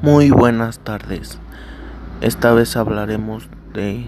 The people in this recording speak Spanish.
Muy buenas tardes. Esta vez hablaremos de